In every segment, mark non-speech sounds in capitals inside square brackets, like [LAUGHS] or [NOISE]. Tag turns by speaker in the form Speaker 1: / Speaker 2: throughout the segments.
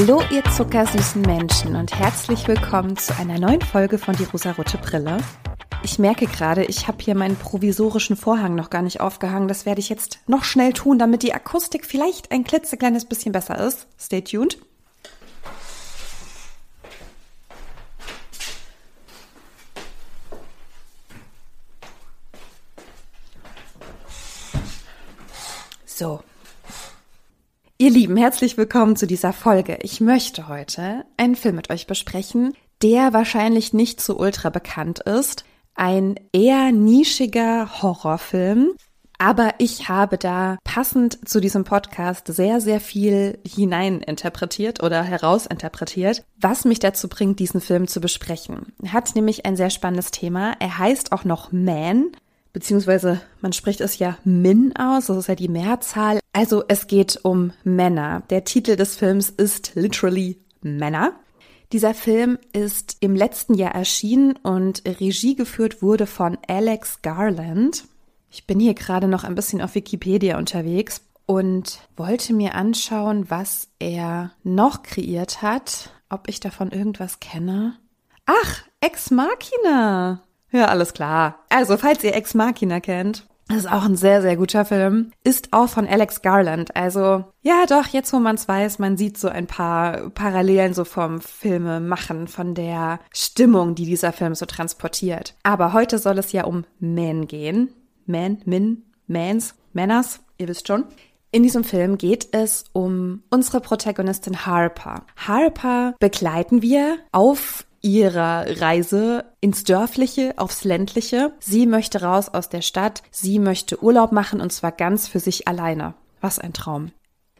Speaker 1: Hallo, ihr zuckersüßen Menschen und herzlich willkommen zu einer neuen Folge von Die rosarote Brille. Ich merke gerade, ich habe hier meinen provisorischen Vorhang noch gar nicht aufgehangen. Das werde ich jetzt noch schnell tun, damit die Akustik vielleicht ein klitzekleines bisschen besser ist. Stay tuned. So. Ihr Lieben, herzlich willkommen zu dieser Folge. Ich möchte heute einen Film mit euch besprechen, der wahrscheinlich nicht so ultra bekannt ist. Ein eher nischiger Horrorfilm. Aber ich habe da passend zu diesem Podcast sehr, sehr viel hineininterpretiert oder herausinterpretiert, was mich dazu bringt, diesen Film zu besprechen. Er hat nämlich ein sehr spannendes Thema. Er heißt auch noch Man beziehungsweise man spricht es ja Min aus, das ist ja die Mehrzahl. Also es geht um Männer. Der Titel des Films ist literally Männer. Dieser Film ist im letzten Jahr erschienen und Regie geführt wurde von Alex Garland. Ich bin hier gerade noch ein bisschen auf Wikipedia unterwegs und wollte mir anschauen, was er noch kreiert hat, ob ich davon irgendwas kenne. Ach, Ex Machina. Ja, alles klar. Also, falls ihr Ex Machina kennt, das ist auch ein sehr, sehr guter Film. Ist auch von Alex Garland. Also, ja, doch, jetzt wo man es weiß, man sieht so ein paar Parallelen so vom Filme machen, von der Stimmung, die dieser Film so transportiert. Aber heute soll es ja um Men gehen. Men, Min, Mans, Männers, ihr wisst schon. In diesem Film geht es um unsere Protagonistin Harper. Harper begleiten wir auf ihrer Reise ins Dörfliche, aufs Ländliche. Sie möchte raus aus der Stadt, sie möchte Urlaub machen und zwar ganz für sich alleine. Was ein Traum.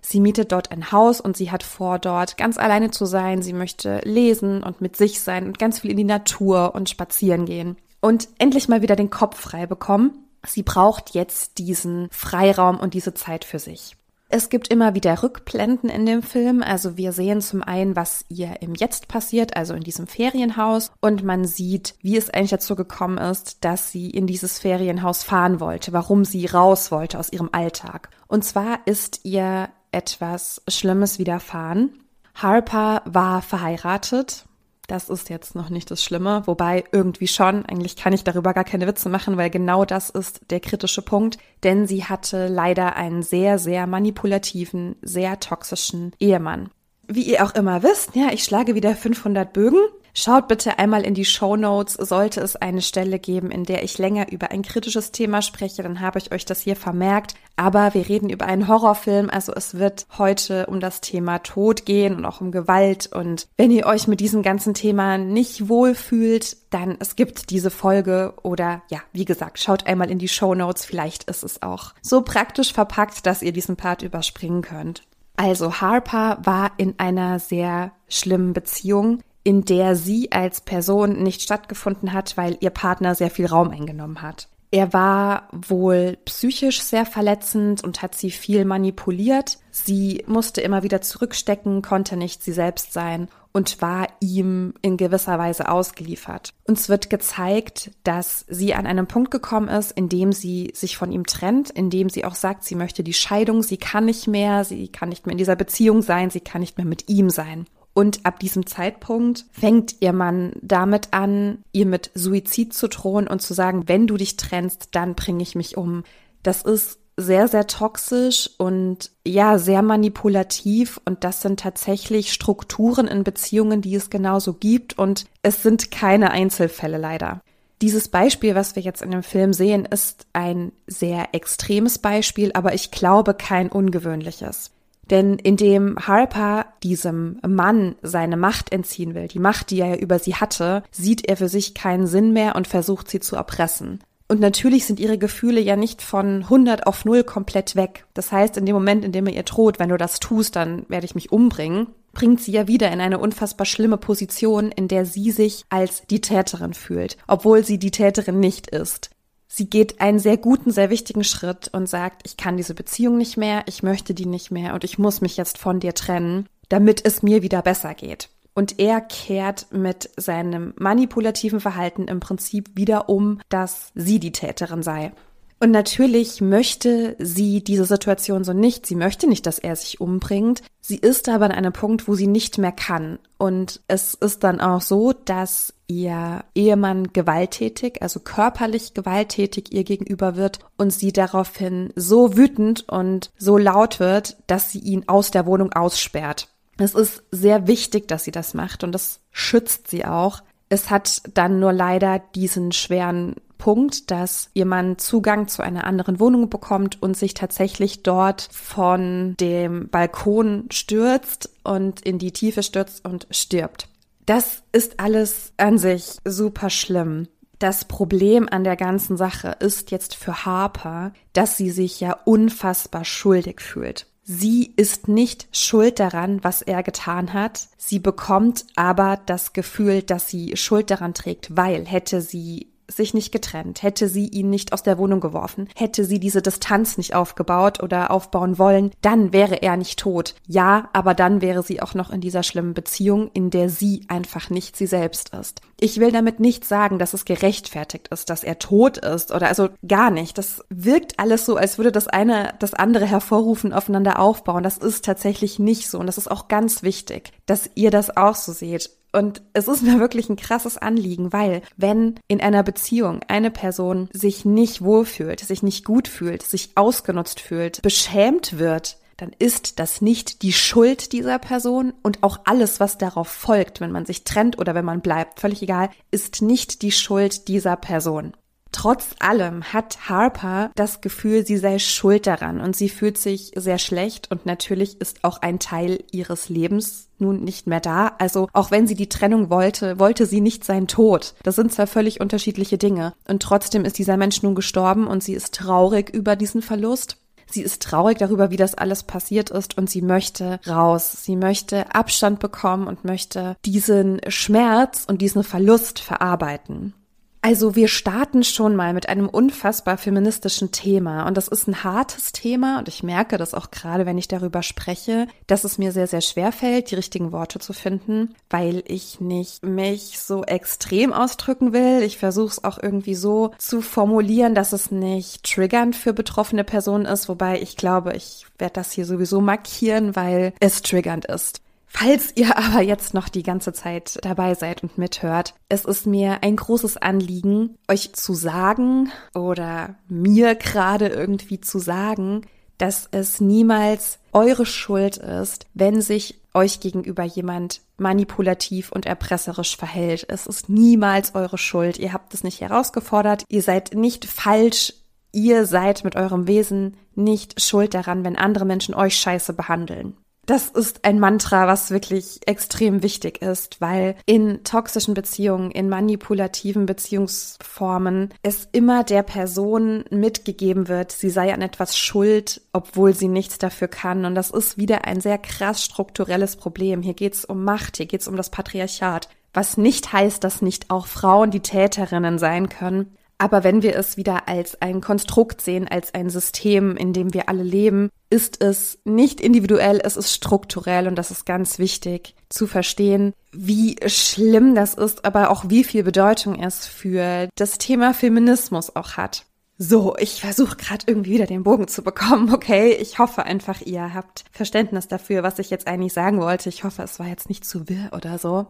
Speaker 1: Sie mietet dort ein Haus und sie hat vor, dort ganz alleine zu sein. Sie möchte lesen und mit sich sein und ganz viel in die Natur und spazieren gehen. Und endlich mal wieder den Kopf frei bekommen. Sie braucht jetzt diesen Freiraum und diese Zeit für sich. Es gibt immer wieder Rückblenden in dem Film. Also wir sehen zum einen, was ihr im Jetzt passiert, also in diesem Ferienhaus. Und man sieht, wie es eigentlich dazu gekommen ist, dass sie in dieses Ferienhaus fahren wollte, warum sie raus wollte aus ihrem Alltag. Und zwar ist ihr etwas Schlimmes widerfahren. Harper war verheiratet das ist jetzt noch nicht das Schlimme, wobei irgendwie schon. Eigentlich kann ich darüber gar keine Witze machen, weil genau das ist der kritische Punkt. Denn sie hatte leider einen sehr, sehr manipulativen, sehr toxischen Ehemann. Wie ihr auch immer wisst, ja, ich schlage wieder 500 Bögen. Schaut bitte einmal in die Show Notes. Sollte es eine Stelle geben, in der ich länger über ein kritisches Thema spreche, dann habe ich euch das hier vermerkt. Aber wir reden über einen Horrorfilm, also es wird heute um das Thema Tod gehen und auch um Gewalt. Und wenn ihr euch mit diesem ganzen Thema nicht wohlfühlt, dann es gibt diese Folge oder ja, wie gesagt, schaut einmal in die Show Notes. Vielleicht ist es auch so praktisch verpackt, dass ihr diesen Part überspringen könnt. Also Harper war in einer sehr schlimmen Beziehung in der sie als Person nicht stattgefunden hat, weil ihr Partner sehr viel Raum eingenommen hat. Er war wohl psychisch sehr verletzend und hat sie viel manipuliert. Sie musste immer wieder zurückstecken, konnte nicht sie selbst sein und war ihm in gewisser Weise ausgeliefert. Uns wird gezeigt, dass sie an einem Punkt gekommen ist, in dem sie sich von ihm trennt, in dem sie auch sagt, sie möchte die Scheidung, sie kann nicht mehr, sie kann nicht mehr in dieser Beziehung sein, sie kann nicht mehr mit ihm sein. Und ab diesem Zeitpunkt fängt ihr Mann damit an, ihr mit Suizid zu drohen und zu sagen, wenn du dich trennst, dann bringe ich mich um. Das ist sehr, sehr toxisch und ja, sehr manipulativ. Und das sind tatsächlich Strukturen in Beziehungen, die es genauso gibt. Und es sind keine Einzelfälle leider. Dieses Beispiel, was wir jetzt in dem Film sehen, ist ein sehr extremes Beispiel, aber ich glaube kein ungewöhnliches. Denn indem Harper diesem Mann seine Macht entziehen will, die Macht, die er über sie hatte, sieht er für sich keinen Sinn mehr und versucht sie zu erpressen. Und natürlich sind ihre Gefühle ja nicht von 100 auf 0 komplett weg. Das heißt, in dem Moment, in dem er ihr droht, wenn du das tust, dann werde ich mich umbringen, bringt sie ja wieder in eine unfassbar schlimme Position, in der sie sich als die Täterin fühlt, obwohl sie die Täterin nicht ist. Sie geht einen sehr guten, sehr wichtigen Schritt und sagt, ich kann diese Beziehung nicht mehr, ich möchte die nicht mehr und ich muss mich jetzt von dir trennen, damit es mir wieder besser geht. Und er kehrt mit seinem manipulativen Verhalten im Prinzip wieder um, dass sie die Täterin sei. Und natürlich möchte sie diese Situation so nicht. Sie möchte nicht, dass er sich umbringt. Sie ist aber an einem Punkt, wo sie nicht mehr kann. Und es ist dann auch so, dass ihr Ehemann gewalttätig, also körperlich gewalttätig ihr gegenüber wird und sie daraufhin so wütend und so laut wird, dass sie ihn aus der Wohnung aussperrt. Es ist sehr wichtig, dass sie das macht und das schützt sie auch. Es hat dann nur leider diesen schweren Punkt, dass jemand Zugang zu einer anderen Wohnung bekommt und sich tatsächlich dort von dem Balkon stürzt und in die Tiefe stürzt und stirbt. Das ist alles an sich super schlimm. Das Problem an der ganzen Sache ist jetzt für Harper, dass sie sich ja unfassbar schuldig fühlt. Sie ist nicht schuld daran, was er getan hat. Sie bekommt aber das Gefühl, dass sie Schuld daran trägt, weil hätte sie sich nicht getrennt, hätte sie ihn nicht aus der Wohnung geworfen, hätte sie diese Distanz nicht aufgebaut oder aufbauen wollen, dann wäre er nicht tot. Ja, aber dann wäre sie auch noch in dieser schlimmen Beziehung, in der sie einfach nicht sie selbst ist. Ich will damit nicht sagen, dass es gerechtfertigt ist, dass er tot ist oder also gar nicht. Das wirkt alles so, als würde das eine das andere hervorrufen, aufeinander aufbauen. Das ist tatsächlich nicht so und das ist auch ganz wichtig, dass ihr das auch so seht. Und es ist mir wirklich ein krasses Anliegen, weil wenn in einer Beziehung eine Person sich nicht wohlfühlt, sich nicht gut fühlt, sich ausgenutzt fühlt, beschämt wird, dann ist das nicht die Schuld dieser Person und auch alles, was darauf folgt, wenn man sich trennt oder wenn man bleibt, völlig egal, ist nicht die Schuld dieser Person. Trotz allem hat Harper das Gefühl, sie sei schuld daran und sie fühlt sich sehr schlecht und natürlich ist auch ein Teil ihres Lebens nun nicht mehr da. Also auch wenn sie die Trennung wollte, wollte sie nicht sein Tod. Das sind zwar völlig unterschiedliche Dinge und trotzdem ist dieser Mensch nun gestorben und sie ist traurig über diesen Verlust. Sie ist traurig darüber, wie das alles passiert ist und sie möchte raus. Sie möchte Abstand bekommen und möchte diesen Schmerz und diesen Verlust verarbeiten. Also wir starten schon mal mit einem unfassbar feministischen Thema und das ist ein hartes Thema und ich merke das auch gerade, wenn ich darüber spreche, dass es mir sehr, sehr schwer fällt, die richtigen Worte zu finden, weil ich nicht mich so extrem ausdrücken will. Ich versuche es auch irgendwie so zu formulieren, dass es nicht triggernd für betroffene Personen ist, wobei ich glaube, ich werde das hier sowieso markieren, weil es triggernd ist. Falls ihr [LAUGHS] aber jetzt noch die ganze Zeit dabei seid und mithört, es ist mir ein großes Anliegen, euch zu sagen oder mir gerade irgendwie zu sagen, dass es niemals eure Schuld ist, wenn sich euch gegenüber jemand manipulativ und erpresserisch verhält. Es ist niemals eure Schuld. Ihr habt es nicht herausgefordert. Ihr seid nicht falsch. Ihr seid mit eurem Wesen nicht schuld daran, wenn andere Menschen euch scheiße behandeln das ist ein Mantra, was wirklich extrem wichtig ist, weil in toxischen Beziehungen, in manipulativen Beziehungsformen es immer der Person mitgegeben wird, sie sei an etwas schuld, obwohl sie nichts dafür kann. Und das ist wieder ein sehr krass strukturelles Problem. Hier geht es um Macht, hier geht es um das Patriarchat. Was nicht heißt, dass nicht auch Frauen die Täterinnen sein können. Aber wenn wir es wieder als ein Konstrukt sehen, als ein System, in dem wir alle leben, ist es nicht individuell, es ist strukturell und das ist ganz wichtig zu verstehen, wie schlimm das ist, aber auch wie viel Bedeutung es für das Thema Feminismus auch hat. So, ich versuche gerade irgendwie wieder den Bogen zu bekommen, [LAUGHS] okay? Ich hoffe einfach, ihr habt Verständnis dafür, was ich jetzt eigentlich sagen wollte. Ich hoffe, es war jetzt nicht zu wirr oder so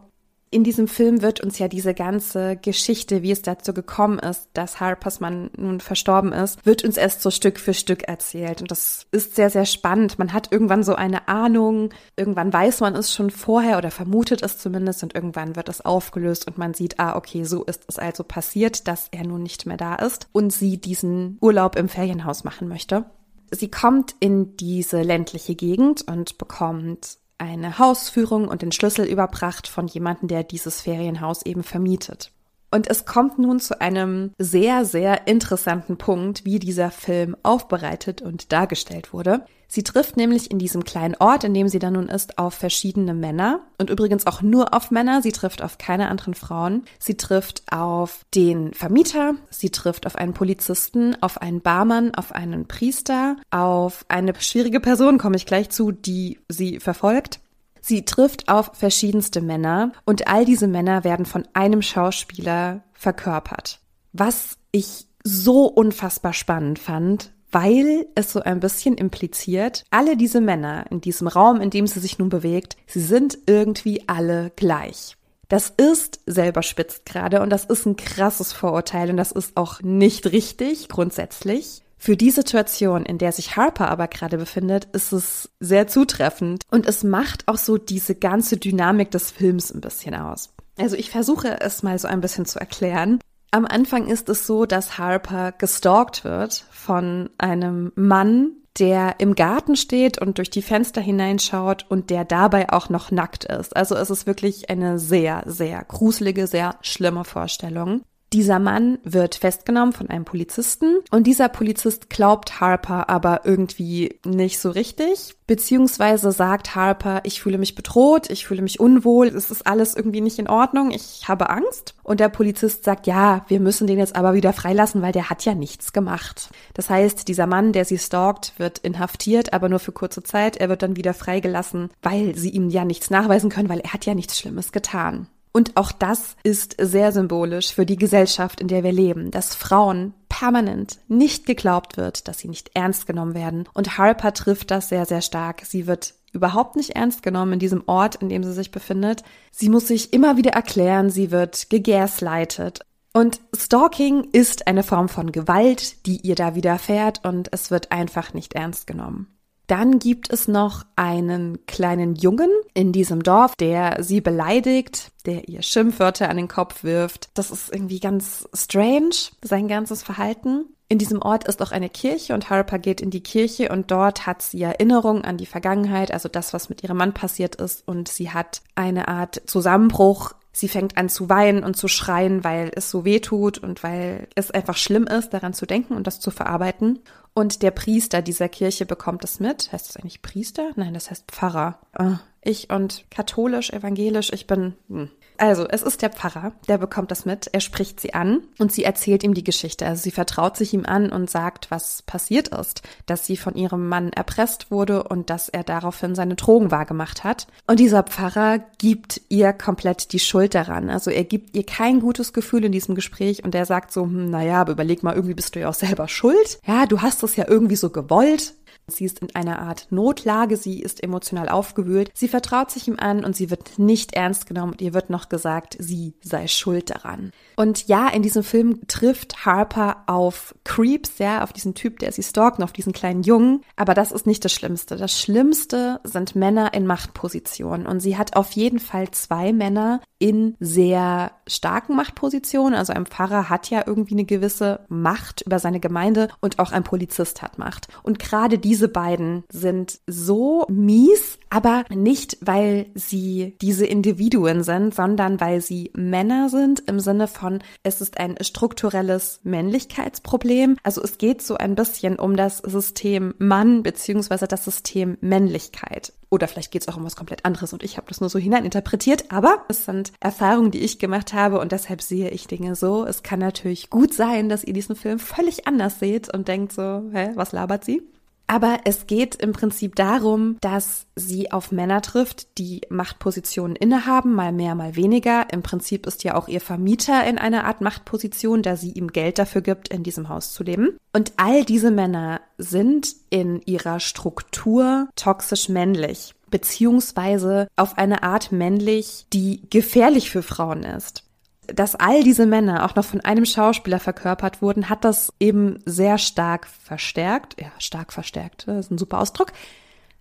Speaker 1: in diesem Film wird uns ja diese ganze Geschichte, wie es dazu gekommen ist, dass Harpers Mann nun verstorben ist, wird uns erst so Stück für Stück erzählt. Und das ist sehr, sehr spannend. Man hat irgendwann so eine Ahnung, irgendwann weiß man es schon vorher oder vermutet es zumindest und irgendwann wird es aufgelöst und man sieht, ah, okay, so ist es also passiert, dass er nun nicht mehr da ist und sie diesen Urlaub im Ferienhaus machen möchte. Sie kommt in diese ländliche Gegend und bekommt eine Hausführung und den Schlüssel überbracht von jemandem, der dieses Ferienhaus eben vermietet. Und es kommt nun zu einem sehr, sehr interessanten Punkt, wie dieser Film aufbereitet und dargestellt wurde. Sie trifft nämlich in diesem kleinen Ort, in dem sie dann nun ist, auf verschiedene Männer und übrigens auch nur auf Männer. Sie trifft auf keine anderen Frauen. Sie trifft auf den Vermieter, sie trifft auf einen Polizisten, auf einen Barmann, auf einen Priester, auf eine schwierige Person, komme ich gleich zu, die sie verfolgt. Sie trifft auf verschiedenste Männer und all diese Männer werden von einem Schauspieler verkörpert. Was ich so unfassbar spannend fand, weil es so ein bisschen impliziert, alle diese Männer in diesem Raum, in dem sie sich nun bewegt, sie sind irgendwie alle gleich. Das ist selber spitzt gerade und das ist ein krasses Vorurteil und das ist auch nicht richtig grundsätzlich. Für die Situation, in der sich Harper aber gerade befindet, ist es sehr zutreffend und es macht auch so diese ganze Dynamik des Films ein bisschen aus. Also ich versuche es mal so ein bisschen zu erklären. Am Anfang ist es so, dass Harper gestalkt wird von einem Mann, der im Garten steht und durch die Fenster hineinschaut und der dabei auch noch nackt ist. Also es ist wirklich eine sehr, sehr gruselige, sehr schlimme Vorstellung. Dieser Mann wird festgenommen von einem Polizisten und dieser Polizist glaubt Harper aber irgendwie nicht so richtig, beziehungsweise sagt Harper, ich fühle mich bedroht, ich fühle mich unwohl, es ist alles irgendwie nicht in Ordnung, ich habe Angst. Und der Polizist sagt, ja, wir müssen den jetzt aber wieder freilassen, weil der hat ja nichts gemacht. Das heißt, dieser Mann, der sie stalkt, wird inhaftiert, aber nur für kurze Zeit. Er wird dann wieder freigelassen, weil sie ihm ja nichts nachweisen können, weil er hat ja nichts Schlimmes getan. Und auch das ist sehr symbolisch für die Gesellschaft, in der wir leben, dass Frauen permanent nicht geglaubt wird, dass sie nicht ernst genommen werden. Und Harper trifft das sehr, sehr stark. Sie wird überhaupt nicht ernst genommen in diesem Ort, in dem sie sich befindet. Sie muss sich immer wieder erklären, sie wird gegaslightet. Und Stalking ist eine Form von Gewalt, die ihr da widerfährt und es wird einfach nicht ernst genommen. Dann gibt es noch einen kleinen Jungen in diesem Dorf, der sie beleidigt, der ihr Schimpfwörter an den Kopf wirft. Das ist irgendwie ganz strange, sein ganzes Verhalten. In diesem Ort ist auch eine Kirche und Harper geht in die Kirche und dort hat sie Erinnerungen an die Vergangenheit, also das, was mit ihrem Mann passiert ist und sie hat eine Art Zusammenbruch. Sie fängt an zu weinen und zu schreien, weil es so weh tut und weil es einfach schlimm ist, daran zu denken und das zu verarbeiten. Und der Priester dieser Kirche bekommt es mit. Heißt das eigentlich Priester? Nein, das heißt Pfarrer. Ah, ich und katholisch, evangelisch, ich bin. Hm. Also, es ist der Pfarrer, der bekommt das mit, er spricht sie an und sie erzählt ihm die Geschichte. Also sie vertraut sich ihm an und sagt, was passiert ist, dass sie von ihrem Mann erpresst wurde und dass er daraufhin seine Drogen wahrgemacht hat. Und dieser Pfarrer gibt ihr komplett die Schuld daran. Also er gibt ihr kein gutes Gefühl in diesem Gespräch und er sagt so, hm, naja, aber überleg mal, irgendwie bist du ja auch selber schuld. Ja, du hast es ja irgendwie so gewollt. Sie ist in einer Art Notlage, sie ist emotional aufgewühlt, sie vertraut sich ihm an und sie wird nicht ernst genommen und ihr wird noch gesagt, sie sei schuld daran. Und ja, in diesem Film trifft Harper auf Creeps, ja, auf diesen Typ, der sie stalkt, auf diesen kleinen Jungen, aber das ist nicht das Schlimmste. Das Schlimmste sind Männer in Machtpositionen und sie hat auf jeden Fall zwei Männer in sehr starken Machtpositionen. Also ein Pfarrer hat ja irgendwie eine gewisse Macht über seine Gemeinde und auch ein Polizist hat Macht. Und gerade diese diese beiden sind so mies, aber nicht, weil sie diese Individuen sind, sondern weil sie Männer sind im Sinne von, es ist ein strukturelles Männlichkeitsproblem. Also es geht so ein bisschen um das System Mann beziehungsweise das System Männlichkeit. Oder vielleicht geht es auch um was komplett anderes und ich habe das nur so hineininterpretiert. Aber es sind Erfahrungen, die ich gemacht habe und deshalb sehe ich Dinge so. Es kann natürlich gut sein, dass ihr diesen Film völlig anders seht und denkt so, hä, was labert sie? Aber es geht im Prinzip darum, dass sie auf Männer trifft, die Machtpositionen innehaben, mal mehr, mal weniger. Im Prinzip ist ja auch ihr Vermieter in einer Art Machtposition, da sie ihm Geld dafür gibt, in diesem Haus zu leben. Und all diese Männer sind in ihrer Struktur toxisch männlich beziehungsweise auf eine Art männlich, die gefährlich für Frauen ist dass all diese Männer auch noch von einem Schauspieler verkörpert wurden, hat das eben sehr stark verstärkt. Ja, stark verstärkt, das ist ein super Ausdruck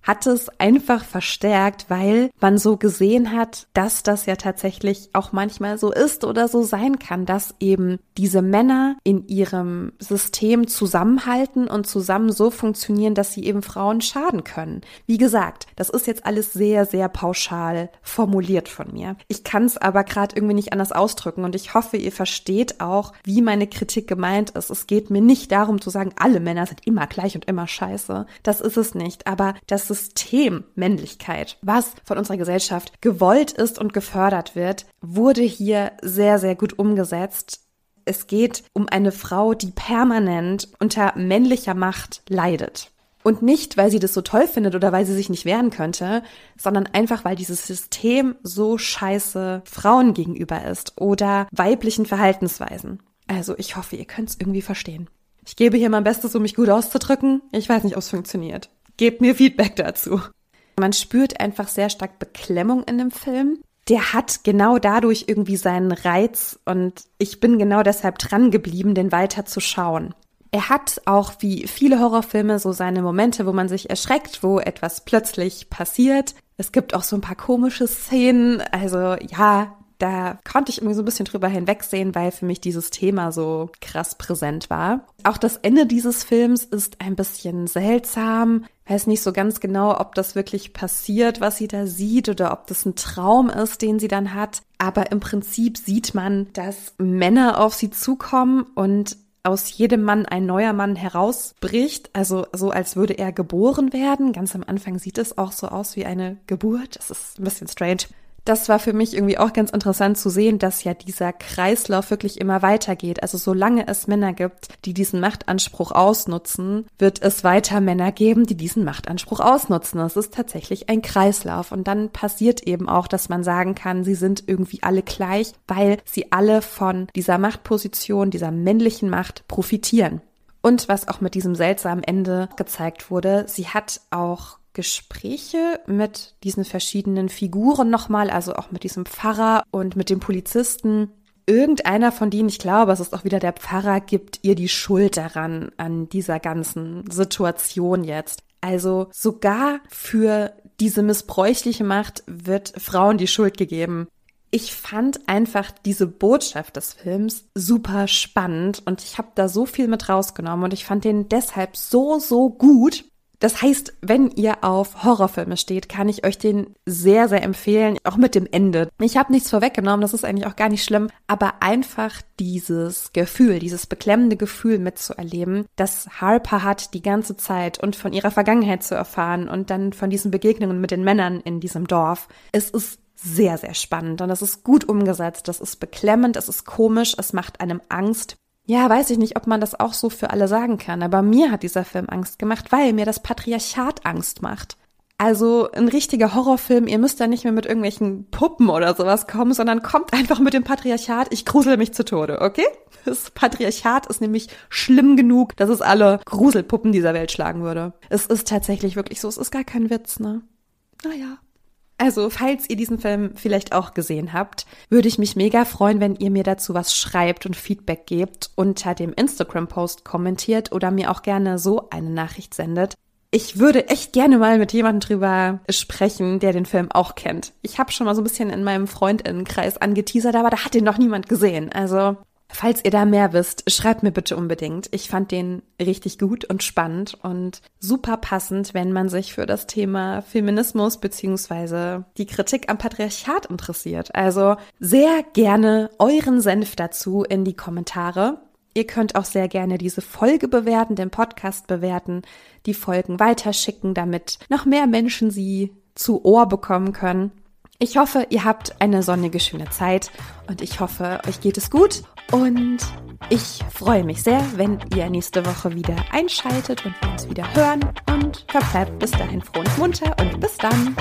Speaker 1: hat es einfach verstärkt, weil man so gesehen hat, dass das ja tatsächlich auch manchmal so ist oder so sein kann, dass eben diese Männer in ihrem System zusammenhalten und zusammen so funktionieren, dass sie eben Frauen schaden können. Wie gesagt, das ist jetzt alles sehr, sehr pauschal formuliert von mir. Ich kann es aber gerade irgendwie nicht anders ausdrücken und ich hoffe, ihr versteht auch, wie meine Kritik gemeint ist. Es geht mir nicht darum zu sagen, alle Männer sind immer gleich und immer scheiße. Das ist es nicht. Aber das System Männlichkeit, was von unserer Gesellschaft gewollt ist und gefördert wird, wurde hier sehr, sehr gut umgesetzt. Es geht um eine Frau, die permanent unter männlicher Macht leidet. Und nicht, weil sie das so toll findet oder weil sie sich nicht wehren könnte, sondern einfach, weil dieses System so scheiße Frauen gegenüber ist oder weiblichen Verhaltensweisen. Also ich hoffe, ihr könnt es irgendwie verstehen. Ich gebe hier mein Bestes, um mich gut auszudrücken. Ich weiß nicht, ob es funktioniert. Gebt mir Feedback dazu. Man spürt einfach sehr stark Beklemmung in dem Film. Der hat genau dadurch irgendwie seinen Reiz und ich bin genau deshalb dran geblieben, den weiter zu schauen. Er hat auch wie viele Horrorfilme so seine Momente, wo man sich erschreckt, wo etwas plötzlich passiert. Es gibt auch so ein paar komische Szenen. Also ja, da konnte ich irgendwie so ein bisschen drüber hinwegsehen, weil für mich dieses Thema so krass präsent war. Auch das Ende dieses Films ist ein bisschen seltsam. Weiß nicht so ganz genau, ob das wirklich passiert, was sie da sieht, oder ob das ein Traum ist, den sie dann hat. Aber im Prinzip sieht man, dass Männer auf sie zukommen und aus jedem Mann ein neuer Mann herausbricht, also so als würde er geboren werden. Ganz am Anfang sieht es auch so aus wie eine Geburt. Das ist ein bisschen strange das war für mich irgendwie auch ganz interessant zu sehen, dass ja dieser Kreislauf wirklich immer weitergeht. Also solange es Männer gibt, die diesen Machtanspruch ausnutzen, wird es weiter Männer geben, die diesen Machtanspruch ausnutzen. Es ist tatsächlich ein Kreislauf. Und dann passiert eben auch, dass man sagen kann, sie sind irgendwie alle gleich, weil sie alle von dieser Machtposition, dieser männlichen Macht profitieren. Und was auch mit diesem seltsamen Ende gezeigt wurde, sie hat auch Gespräche mit diesen verschiedenen Figuren nochmal, also auch mit diesem Pfarrer und mit dem Polizisten. Irgendeiner von denen, ich glaube, es ist auch wieder der Pfarrer, gibt ihr die Schuld daran, an dieser ganzen Situation jetzt. Also sogar für diese missbräuchliche Macht wird Frauen die Schuld gegeben. Ich fand einfach diese Botschaft des Films super spannend und ich habe da so viel mit rausgenommen und ich fand den deshalb so, so gut, das heißt, wenn ihr auf Horrorfilme steht, kann ich euch den sehr, sehr empfehlen, auch mit dem Ende. Ich habe nichts vorweggenommen, das ist eigentlich auch gar nicht schlimm, aber einfach dieses Gefühl, dieses beklemmende Gefühl mitzuerleben, das Harper hat die ganze Zeit und von ihrer Vergangenheit zu erfahren und dann von diesen Begegnungen mit den Männern in diesem Dorf. Es ist sehr, sehr spannend und es ist gut umgesetzt, das ist beklemmend, es ist komisch, es macht einem Angst ja, weiß ich nicht, ob man das auch so für alle sagen kann, aber mir hat dieser Film Angst gemacht, weil mir das Patriarchat Angst macht. Also ein richtiger Horrorfilm, ihr müsst da nicht mehr mit irgendwelchen Puppen oder sowas kommen, sondern kommt einfach mit dem Patriarchat. Ich grusel mich zu Tode, okay? Das Patriarchat ist nämlich schlimm genug, dass es alle Gruselpuppen dieser Welt schlagen würde. Es ist tatsächlich wirklich so, es ist gar kein Witz, ne? Naja. Also, falls ihr diesen Film vielleicht auch gesehen habt, würde ich mich mega freuen, wenn ihr mir dazu was schreibt und Feedback gebt, unter dem Instagram-Post kommentiert oder mir auch gerne so eine Nachricht sendet. Ich würde echt gerne mal mit jemandem drüber sprechen, der den Film auch kennt. Ich habe schon mal so ein bisschen in meinem Freundinnenkreis angeteasert, aber da hat den noch niemand gesehen. Also Falls ihr da mehr wisst, schreibt mir bitte unbedingt. Ich fand den richtig gut und spannend und super passend, wenn man sich für das Thema Feminismus beziehungsweise die Kritik am Patriarchat interessiert. Also sehr gerne euren Senf dazu in die Kommentare. Ihr könnt auch sehr gerne diese Folge bewerten, den Podcast bewerten, die Folgen weiterschicken, damit noch mehr Menschen sie zu Ohr bekommen können. Ich hoffe, ihr habt eine sonnige, schöne Zeit und ich hoffe, euch geht es gut und ich freue mich sehr, wenn ihr nächste Woche wieder einschaltet und wir uns wieder hören und verbleibt bis dahin froh und munter und bis dann.